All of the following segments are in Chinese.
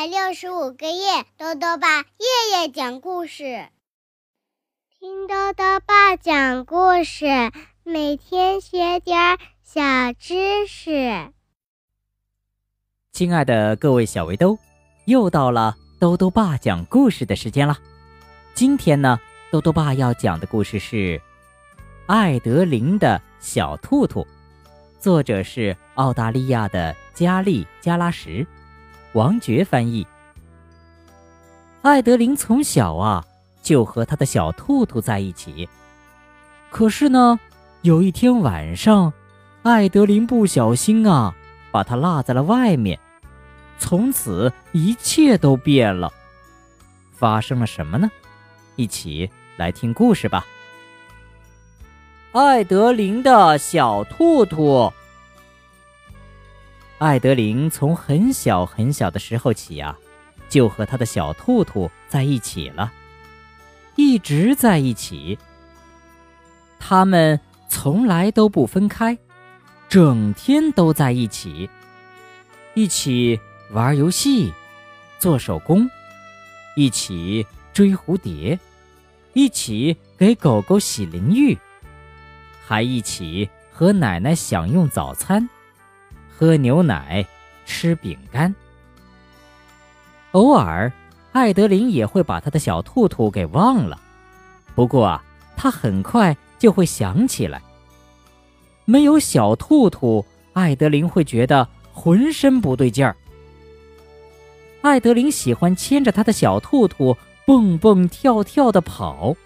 百六十五个夜，豆豆爸夜夜讲故事，听豆豆爸讲故事，每天学点小知识。亲爱的各位小围兜，又到了豆豆爸讲故事的时间了。今天呢，豆豆爸要讲的故事是《艾德琳的小兔兔》，作者是澳大利亚的加利加拉什。王珏翻译。艾德琳从小啊就和他的小兔兔在一起，可是呢，有一天晚上，艾德琳不小心啊把它落在了外面，从此一切都变了。发生了什么呢？一起来听故事吧。艾德琳的小兔兔。艾德琳从很小很小的时候起呀，就和他的小兔兔在一起了，一直在一起。他们从来都不分开，整天都在一起，一起玩游戏、做手工，一起追蝴蝶，一起给狗狗洗淋浴，还一起和奶奶享用早餐。喝牛奶，吃饼干。偶尔，艾德琳也会把他的小兔兔给忘了。不过啊，他很快就会想起来。没有小兔兔，艾德琳会觉得浑身不对劲儿。艾德琳喜欢牵着他的小兔兔蹦蹦跳跳的跑，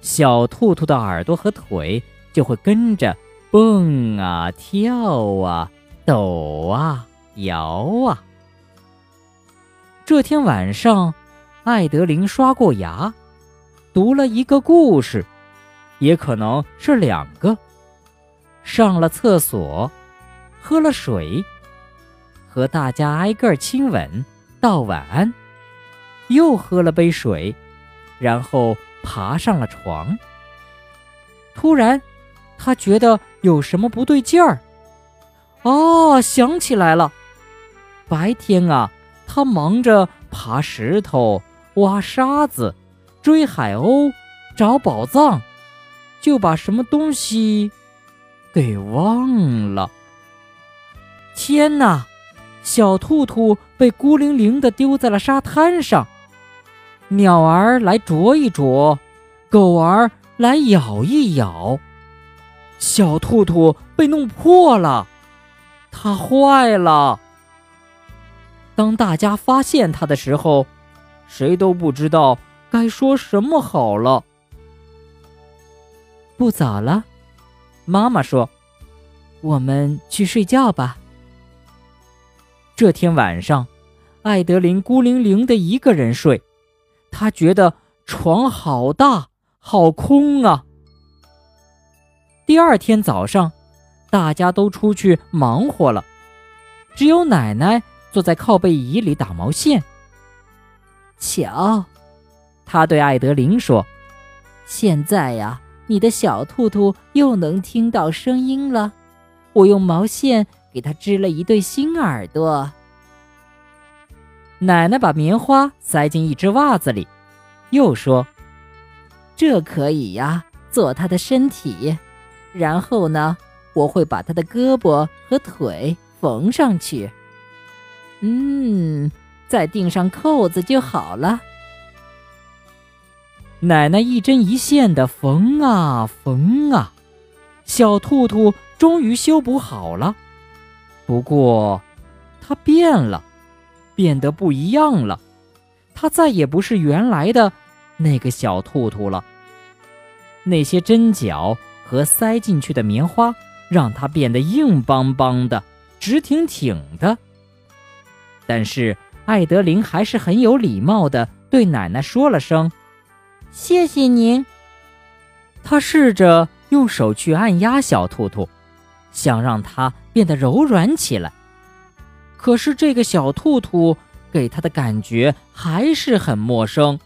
小兔兔的耳朵和腿就会跟着蹦啊跳啊。抖啊，摇啊。这天晚上，艾德琳刷过牙，读了一个故事，也可能是两个。上了厕所，喝了水，和大家挨个亲吻，道晚安，又喝了杯水，然后爬上了床。突然，他觉得有什么不对劲儿。哦，想起来了，白天啊，他忙着爬石头、挖沙子、追海鸥、找宝藏，就把什么东西给忘了。天哪，小兔兔被孤零零的丢在了沙滩上，鸟儿来啄一啄，狗儿来咬一咬，小兔兔被弄破了。它坏了。当大家发现它的时候，谁都不知道该说什么好了。不早了，妈妈说：“我们去睡觉吧。”这天晚上，艾德琳孤零零的一个人睡，她觉得床好大，好空啊。第二天早上。大家都出去忙活了，只有奶奶坐在靠背椅里打毛线。瞧，她对艾德琳说：“现在呀，你的小兔兔又能听到声音了。我用毛线给它织了一对新耳朵。”奶奶把棉花塞进一只袜子里，又说：“这可以呀，做它的身体。然后呢？”我会把他的胳膊和腿缝上去，嗯，再钉上扣子就好了。奶奶一针一线的缝啊缝啊，小兔兔终于修补好了。不过，它变了，变得不一样了。它再也不是原来的那个小兔兔了。那些针脚和塞进去的棉花。让它变得硬邦邦的、直挺挺的。但是艾德琳还是很有礼貌的对奶奶说了声：“谢谢您。”他试着用手去按压小兔兔，想让它变得柔软起来。可是这个小兔兔给他的感觉还是很陌生。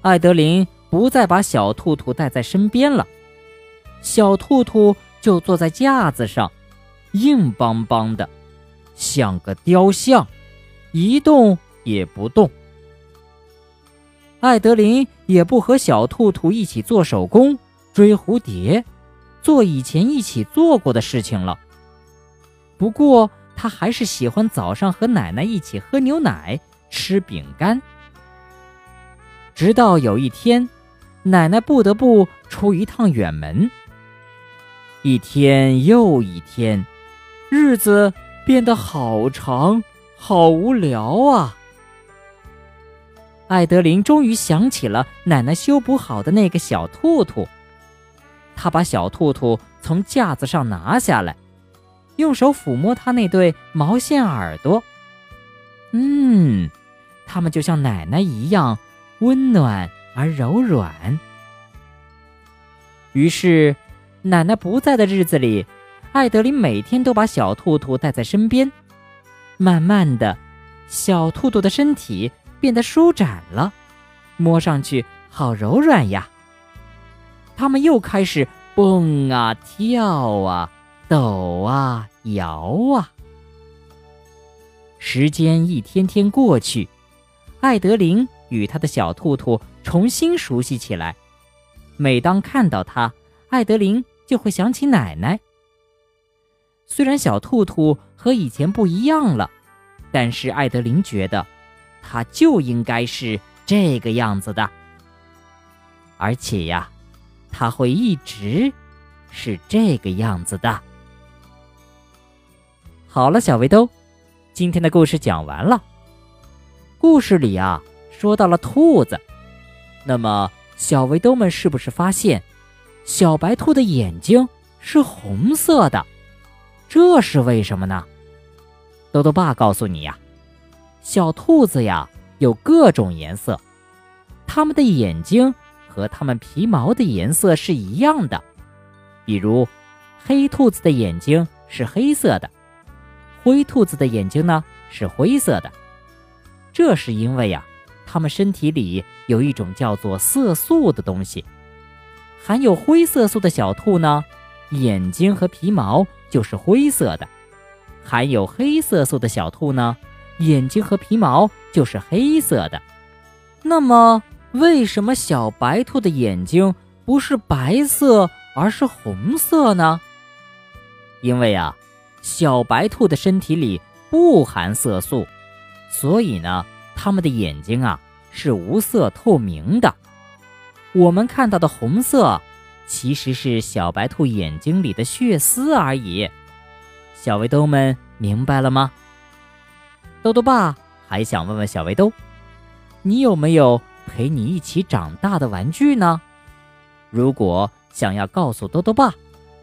艾德琳不再把小兔兔带在身边了。小兔兔就坐在架子上，硬邦邦的，像个雕像。一动也不动。艾德琳也不和小兔兔一起做手工、追蝴蝶、做以前一起做过的事情了。不过，他还是喜欢早上和奶奶一起喝牛奶、吃饼干。直到有一天，奶奶不得不出一趟远门。一天又一天，日子变得好长，好无聊啊！艾德琳终于想起了奶奶修补好的那个小兔兔，她把小兔兔从架子上拿下来，用手抚摸它那对毛线耳朵。嗯，它们就像奶奶一样温暖而柔软。于是，奶奶不在的日子里，艾德琳每天都把小兔兔带在身边。慢慢的，小兔兔的身体。变得舒展了，摸上去好柔软呀。它们又开始蹦啊跳啊，抖啊摇啊。时间一天天过去，艾德琳与他的小兔兔重新熟悉起来。每当看到它，艾德琳就会想起奶奶。虽然小兔兔和以前不一样了，但是艾德琳觉得。它就应该是这个样子的，而且呀，它会一直是这个样子的。好了，小围兜，今天的故事讲完了。故事里啊，说到了兔子，那么小围兜们是不是发现，小白兔的眼睛是红色的？这是为什么呢？豆豆爸告诉你呀。小兔子呀，有各种颜色，它们的眼睛和它们皮毛的颜色是一样的。比如，黑兔子的眼睛是黑色的，灰兔子的眼睛呢是灰色的。这是因为呀，它们身体里有一种叫做色素的东西。含有灰色素的小兔呢，眼睛和皮毛就是灰色的；含有黑色素的小兔呢。眼睛和皮毛就是黑色的，那么为什么小白兔的眼睛不是白色而是红色呢？因为啊，小白兔的身体里不含色素，所以呢，它们的眼睛啊是无色透明的。我们看到的红色，其实是小白兔眼睛里的血丝而已。小围兜们明白了吗？豆豆爸还想问问小围兜，你有没有陪你一起长大的玩具呢？如果想要告诉豆豆爸，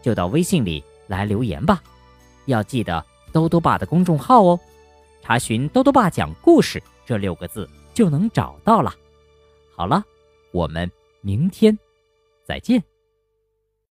就到微信里来留言吧。要记得豆豆爸的公众号哦，查询“豆豆爸讲故事”这六个字就能找到了。好了，我们明天再见。